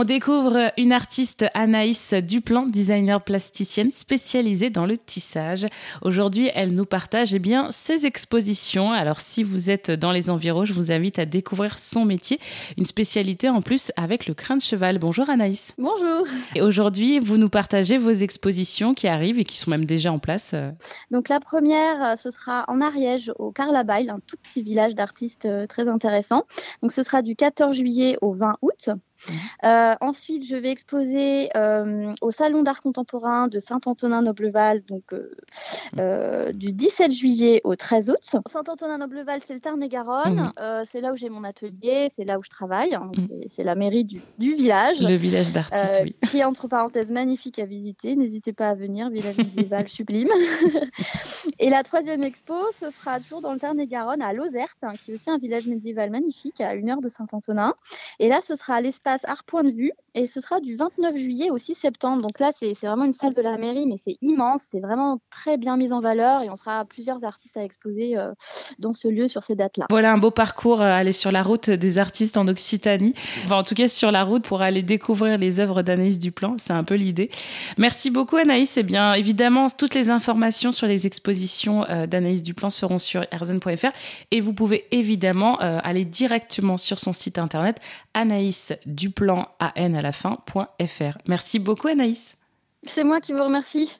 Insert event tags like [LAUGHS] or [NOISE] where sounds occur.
On découvre une artiste Anaïs Duplan, designer plasticienne spécialisée dans le tissage. Aujourd'hui, elle nous partage eh bien, ses expositions. Alors si vous êtes dans les environs, je vous invite à découvrir son métier, une spécialité en plus avec le crin de cheval. Bonjour Anaïs. Bonjour. Et aujourd'hui, vous nous partagez vos expositions qui arrivent et qui sont même déjà en place. Donc la première, ce sera en Ariège, au Carlabail, un tout petit village d'artistes euh, très intéressant. Donc ce sera du 14 juillet au 20 août. Euh, ensuite, je vais exposer euh, au Salon d'art contemporain de Saint-Antonin-Nobleval, donc euh, du 17 juillet au 13 août. Saint-Antonin-Nobleval, c'est le Tarn-et-Garonne. Mhm. c'est là où j'ai mon atelier, c'est là où je travaille. Mhm. C'est la mairie du, village. Le village d'artistes, oui. Qui est entre parenthèses magnifique à visiter. N'hésitez pas à venir, village médiéval [LAUGHS] sublime. [LAUGHS] Et la troisième expo se fera toujours dans le Tarn-et-Garonne, à Lozerte, hein, qui est aussi un village médiéval magnifique, à une heure de Saint-Antonin. Et là, ce sera à l'espace Art Point de Vue et ce sera du 29 juillet au 6 septembre. Donc là, c'est vraiment une salle de la mairie, mais c'est immense, c'est vraiment très bien mis en valeur et on sera plusieurs artistes à exposer euh, dans ce lieu sur ces dates-là. Voilà un beau parcours, euh, aller sur la route des artistes en Occitanie, enfin en tout cas sur la route pour aller découvrir les œuvres d'Anaïs Duplan, c'est un peu l'idée. Merci beaucoup Anaïs, et bien évidemment toutes les informations sur les expositions euh, d'Anaïs Duplan seront sur erzen.fr et vous pouvez évidemment aller directement sur son site internet Anaïs Duplan, A-N à la Merci beaucoup Anaïs. C'est moi qui vous remercie.